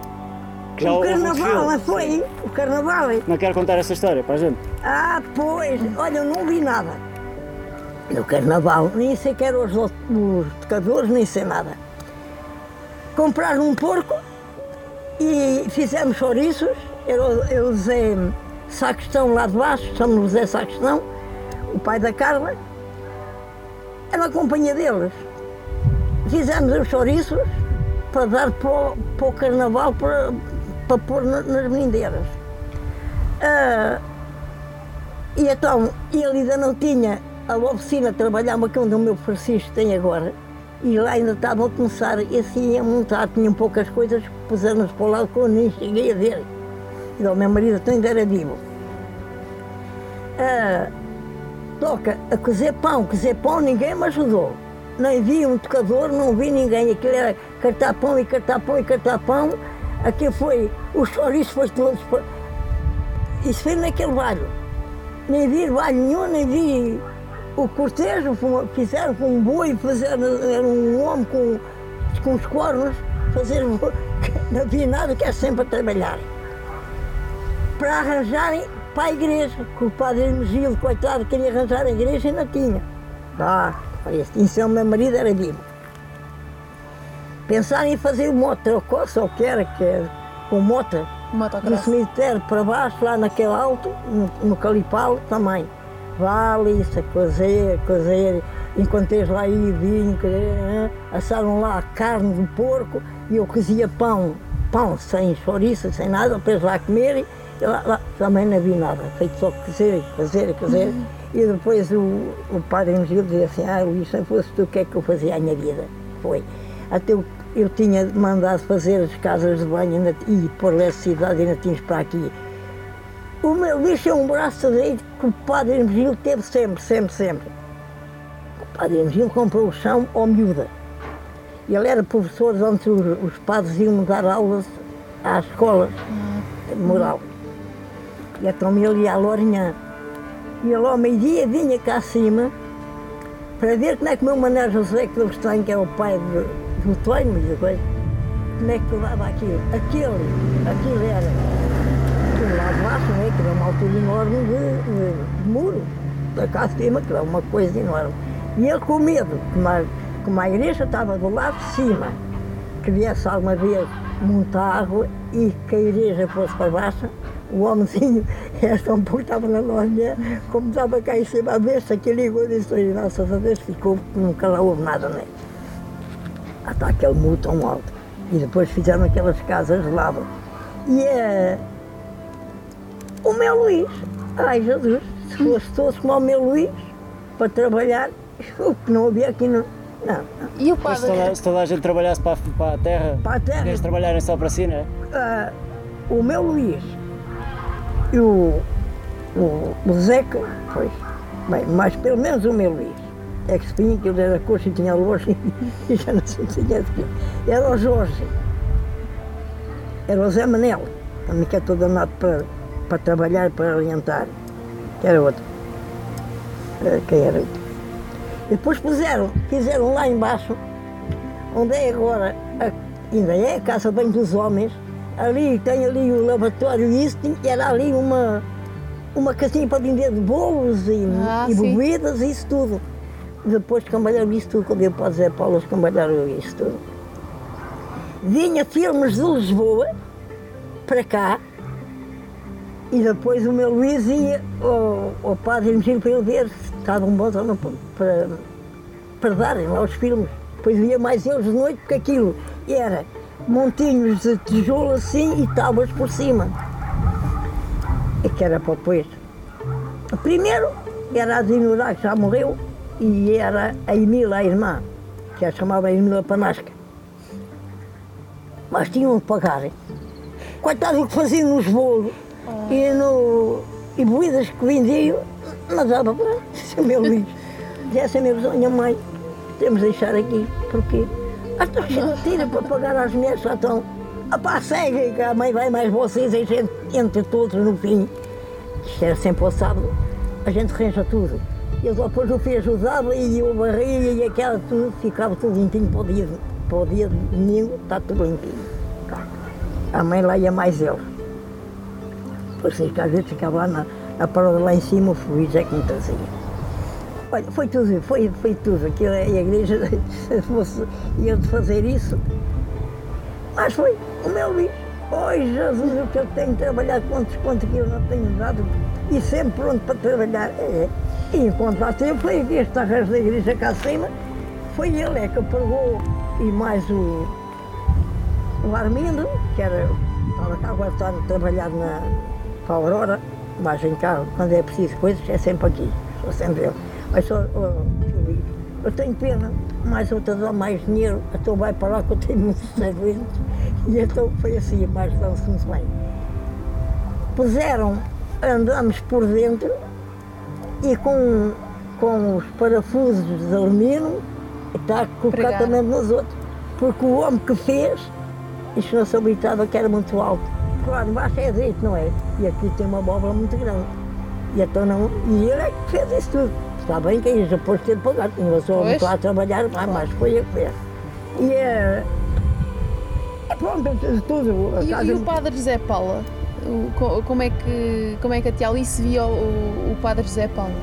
Que o um carnaval, não foi? O carnaval. Não quero contar essa história para a gente. Ah, pois, olha, eu não vi nada. No carnaval, nem sei que eram os, os tocadores, nem sei nada. Compraram um porco e fizemos chouriços. Eu, eu Zé Sacristão lá de baixo, chamamos Zé Sacristão, o pai da Carla, era a companhia deles. Fizemos os chouriços para dar para o, para o carnaval, para, para pôr na- nas brindeiras. Ah, e então, ele ainda não tinha a oficina, trabalhava com onde o meu Francisco tem agora. E lá ainda estavam a começar, e assim ia montar, tinham poucas coisas, puseram-nos para o lado que eu nem cheguei a ver. E o meu marido então ainda era vivo. Toca a cozer pão, cozer pão, ninguém me ajudou. Nem vi um tocador, não vi ninguém. Aquilo era cartar pão e cartar pão e cartar pão. Aqui foi, o chouriço foi todos. Isso foi naquele baile. Nem vi baile nenhum, nem vi o cortejo, fizeram com um boi, fizeram, era um homem com, com os cornos, fazer, não vi nada, que é sempre a trabalhar. Para arranjarem para a igreja, que o padre Hermesilo, coitado, queria arranjar a igreja e não tinha. Dá, parece. Isso é o meu marido era vivo. Pensaram em fazer uma outra coisa, ou que era, que é com mota, do Motocross. cemitério para baixo, lá naquele alto, no, no Calipalo também. Vale isso, a cozer, a cozer, encontrei lá aí vinho, cozer, hã? assaram lá a carne do porco e eu cozia pão, pão sem chouriço, sem nada, depois lá comer e lá, lá também não vi nada, feito só cozer, cozer, cozer. E depois o, o padre Angil dizia assim, ah Luís, se fosse tu, o que é que eu fazia à minha vida? Foi. Até eu, eu tinha mandado fazer as casas de banho ainda- e pôr eletricidade e ainda tínhamos para aqui. O meu bicho é um braço direito que o padre Hermesilo teve sempre, sempre, sempre. O padre Hermesilo comprou o chão ao miúda. Ele era professor onde os, os padres iam dar aulas às escolas de moral. E então ele ia à Lourinhã. E ele ao meio-dia vinha cá acima para ver como é que o meu Mané José que eles que é o pai de, do Tonho e da coisa, como é que levava aquilo. Aquele, aquilo era aquilo lá de baixo, né, que era uma altura enorme de, de- de muro, da cá de cima, que era uma coisa enorme. E ele com medo, como a, como a igreja estava do lado de cima, que viesse alguma vez muita água e que a igreja fosse para baixo, o homenzinho, esta um pouco estava na loja, como estava cá em cima, a ver se aquilo ligou e disse, "Olha, graças a Deus ficou, nunca lá houve nada, né? Até aquele muro tão alto. E depois fizeram aquelas casas de lado. E eh, o meu Luís, ai Jesus, se fosse todos como o meu Luís, para trabalhar, o que não havia aqui, não. Não, não. E o Mas se padre? toda, se toda a gente trabalhasse para, a- para a terra, Para a terra. eles trabalharem só para si, não é? Ah, o meu Luís, E o, o, o Zeca, bem, mas pelo menos o meu Luís. É que se vinha que ele era coxa e tinha luz e já não se tinha de Era o Jorge. Era o Zé Manel, também que é todo amado para, para trabalhar, para orientar. Que era outro. Eh, Quem era? E depois puseram, fizeram lá embaixo, onde é agora, a- ainda é a Casa Banho dos Homens, ali tem ali o lavatório e isso, era ali uma, uma casinha para vender de bolos e, Ah, e bebidas e isso tudo. Depois cambalearam isso tudo, quando eu para Zé Paulo, eles cambalearam isso tudo. Vinha filmes de Lisboa para cá e depois o meu Luís ia ao, ao padre Hermesino para ele ver se estavam bons ou não para, para darem lá os filmes. Depois via mais eles de noite, porque aquilo era montinhos de tijolo assim e tábuas por cima. É que era para depois. Primeiro era a Zinurá, que já morreu, e era a Emília, a irmã, que a chamava Emília Panasca. Mas tinham de pagar. Coitado do que faziam nos bolos e, no, e bebidas que vendiam, mas dava para o meu Luís. Disse a minha mãe, temos de deixar aqui, porque as de tira para pagar mulheres, já estão. A pá, segue, que a mãe vai mais vocês, a gente entre todos no fim. Isto era sempre ao sábado, a gente arranja tudo. E eu depois o filho ajudava e eu barria e aquela tudo, ficava tudo limpinho para o dia, para o dia de domingo, está tudo limpinho. A mãe lá ia mais ele. Depois que às vezes ficava lá na, na parada lá em cima, o Luís é que me trazia. Olha, foi tudo, foi, foi tudo. Aquilo, é- a igreja, se fosse ia de fazer isso, mas foi o meu Luís. Oi Jesus, o que eu tenho de trabalhar, quantos quantos que eu não tenho dado, e sempre pronto para trabalhar. É. E enquanto lá tempo foi este arranjo da igreja cá acima, foi ele é que pagou, e mais o, o Armindo, que era, estava cá agora está a trabalhar na, para a Aurora, mas em carro, quando é preciso coisas, é sempre aqui, sou sempre eu. Mas só, Luís, eu tenho pena, mais outra dá mais dinheiro, então vai para lá que eu tenho muitos doentes, e então foi assim, mais dão-se muito bem. Puseram, andamos por dentro e com, com os parafusos de alumínio, está colocado Pregado. também nos outros, porque o homem que fez, isto não se habilitava que era muito alto. Claro, embaixo é direito, não é? E aqui tem uma abóbora muito grande. E, então não, e ele é que fez isso tudo. Está bem que aí depois teve de pagar, tinha uma pessoa Pois. muito lá a trabalhar, mas mas foi ele que fez. E é. é pronto, tudo. a E, casa- e o padre José Paula? Como, é que, como é que a tia Alice via o, o padre José Paula?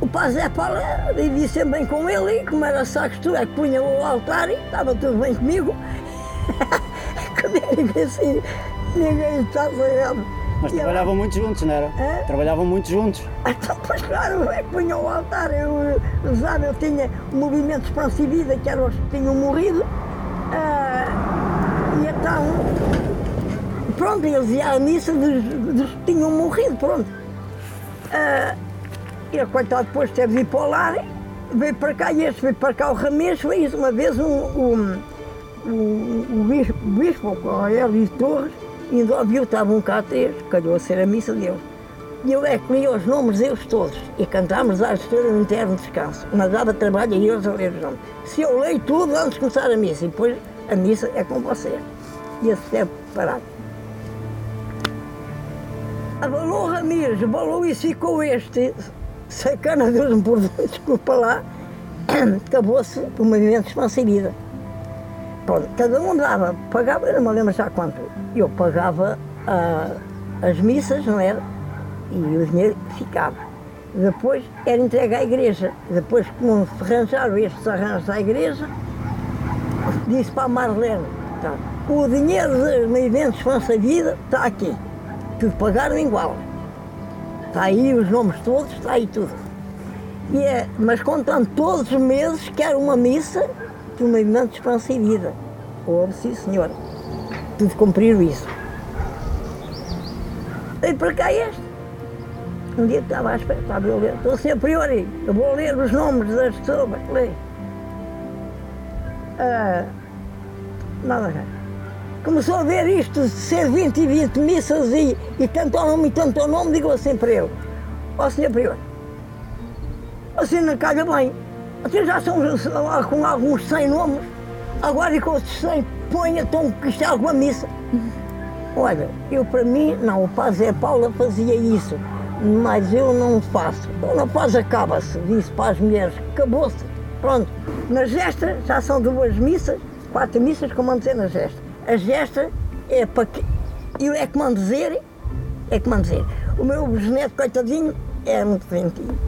O pai Zé Paulo vivia sempre bem com ele, e como era sacro, é que punha o altar e estava tudo bem comigo. Era assim, ninguém estava. Mas E trabalhavam muito juntos, não era? Hã? Trabalhavam muito juntos. Então, pois claro, é que o altar, eu usava, eu tinha o movimento Esperança e Vida, que eram os que tinham morrido, ah, e então, pronto, eles iam à missa dos, dos que tinham morrido, pronto. Ah, e a coitada depois teve de ir para o lar, veio para cá, e este veio para cá o Ramês, fez uma vez um, um, o, o bispo, o bispo o Hélio Torres, ainda ouviu, estavam cá três, calhou a ser a missa dele. E eu é que li os nomes deles todos e cantámos à história no interno descanso. Mas dava trabalho a eles a ler os nomes. Se eu leio tudo antes de começar a missa, e depois a missa é com você. E esse deve parar. Abalou Ramires, abalou e ficou este, sacana Deus me perdoe, desculpa lá, acabou-se o movimento de e vida. Pronto, cada um dava, pagava, eu não me lembro já quanto. Eu pagava ah, as missas, não era? E o dinheiro ficava. Depois era entregue à igreja. Depois, como arranjaram estes arranjos à igreja, disse para a Marlene, tá, o dinheiro dos movimentos França Vida está aqui. Tudo pagaram igual. Está aí os nomes todos, está aí tudo. E é, mas contando todos os meses que era uma missa do Movimento de Esperança e Vida. Houve, sim, senhor. Tudo cumpriram isso. Veio para cá este. Um dia estava à espera, estava eu a ler. Estou sempre prior aí. Eu vou ler os nomes das pessoas. Leio. Ah, nada, começou a ver isto de ser 20 e 20 missas e, e tanto ao nome e tanto ao nome, digo assim para ele, ó senhor prior, assim não calha bem, até já são com alguns 100 nomes, agora com esses 100 ponha que isto é alguma missa. Olha, eu para mim, não, o Paz Zé Paula fazia isso, mas eu não faço. Dona Paz acaba-se, disse para as mulheres, acabou-se, pronto. Na gesta já são duas missas, quatro missas, como dizer na gesta. A gesta é para que eu é que mando dizer, é que mando dizer. O meu bisneto, coitadinho, é muito ventinho.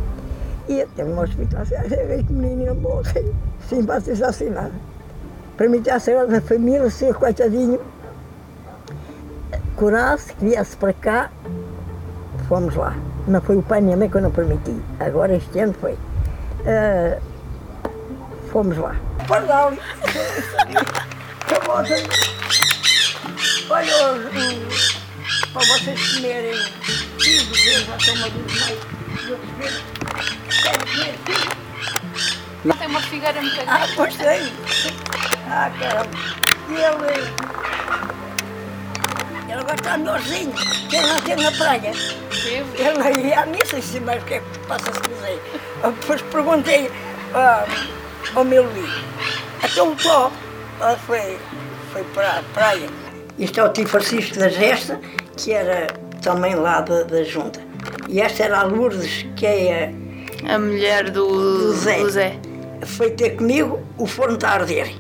E até no hospital, assim, que menino morre, sim, para ser assassinado. Para a senhora da família, ser coitadinho, curasse, que viesse para cá, fomos lá. Não foi o pai nem a mãe que eu não permiti. Agora este ano foi. Uh, fomos lá. Perdão. Olha, os, para vocês comerem 15 vezes, até uma vez mais, Não tem uma figueira muito grande. Ah, pois tem. Ah, caramba. E ele. Ele agora está melhorzinho. Que ele não teve na praia. Ele ia à missa, disse, mas o que é que passa-se? Eu Depois perguntei ah, ao meu Luís. Até o Tó ah, foi, foi para a praia. Isto é o tio Francisco da Gesta, que era também lá da, da junta. E esta era a Lourdes, que é A mulher do, do Zé. do Zé. Foi ter comigo, o forno está a arder.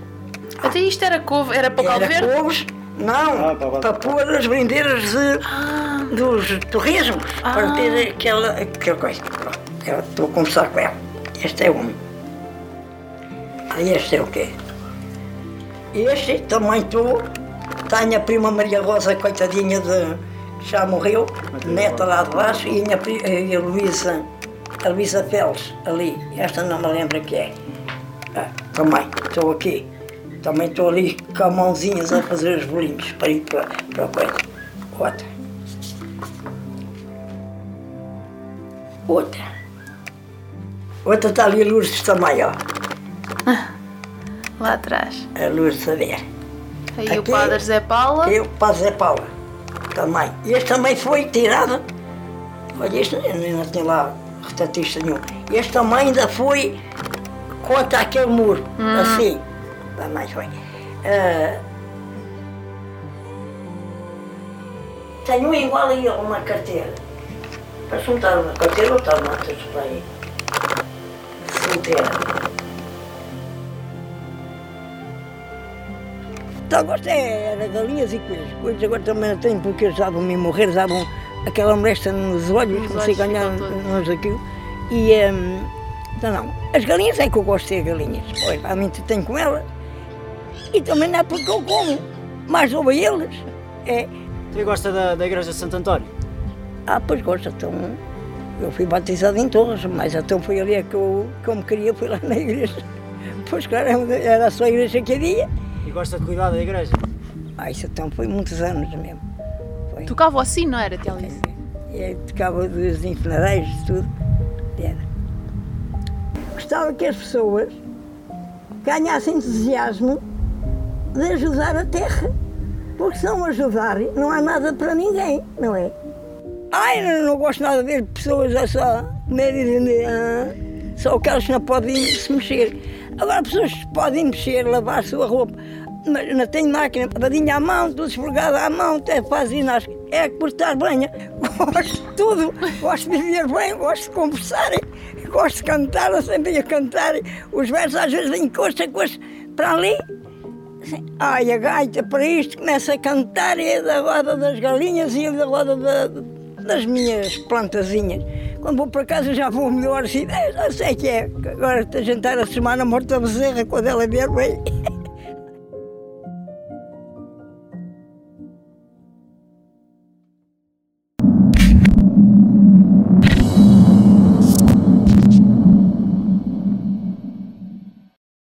Até isto era couve, era para Era verde? couves, não, Ah, para- para pôr as brindeiras de, dos torresmos, para ter aquela, aquela coisa. Pronto, eu estou a conversar com ela. Este é um. Aí este é o quê? Este também estou. Tenho a prima Maria Rosa, coitadinha de. Já morreu, neta lá de baixo, e a, minha pri- e a Luísa, a Luísa Félix, ali. Esta não me lembro que é. Ah, também, estou aqui. Também estou ali com as mãozinhas a fazer os bolinhos para ir para, para a coisa. Outra. Outra. Outra está ali a Lourdes também, ó. Lá atrás. A Lourdes a ver. Aí o Aqui- padre Zé Paula. Eu para Zé Paula. Também. E este também foi tirado. Olha, este não tinha lá retratista nenhum. Este também ainda foi contra aquele muro. Assim. Também foi. Ah, tenho igual a ele na carteira. Para juntar uma carteira ou está notas para aí. Solteira. Então gostei, era galinhas e coisas. Coisas agora também não tenho porque eles estavam me morrer, davam aquela molesta nos olhos, Nos comecei a ganhar nos aquilo. E hum, então não. As galinhas é que eu gosto de ter galinhas. Pois, realmente tenho com elas. E também não é porque eu como. Mais ou a eles. É. E gosta da, da igreja de Santo António? Ah, pois gosto. Então, eu fui batizado em Torres, mas então foi ali que eu, que eu me queria, fui lá na igreja. Pois claro, era só a igreja que havia. E gosta de cuidar da igreja? Ah, isso então foi muitos anos mesmo. Tocava sino, não era, Tia Alice? Tocava dos enfermeiros, tudo. Era. Gostava que as pessoas ganhassem entusiasmo de ajudar a terra. Porque se não ajudarem, não há nada para ninguém, não é? Ai, eu não gosto nada de ver pessoas a só comer e vender. ah, só aquelas que não podem se mexer. Agora, pessoas que podem mexer, lavar a sua roupa. Mas não tenho máquina, vadinha à mão, tudo esfregado à mão, até faz ginástica. É cortar banha. Gosto de tudo. Gosto de viver bem, gosto de conversar, gosto de cantar, eu sempre ia cantar. Os versos às vezes vêm costa, costa para ali. Assim, Ai, a gaita para isto, começa a cantar e é da roda das galinhas e da roda da- das minhas plantazinhas. Quando vou para casa já vou melhor, assim, "Eh, já sei que é. Agora está a semana morta bezerra, quando ela vier bem.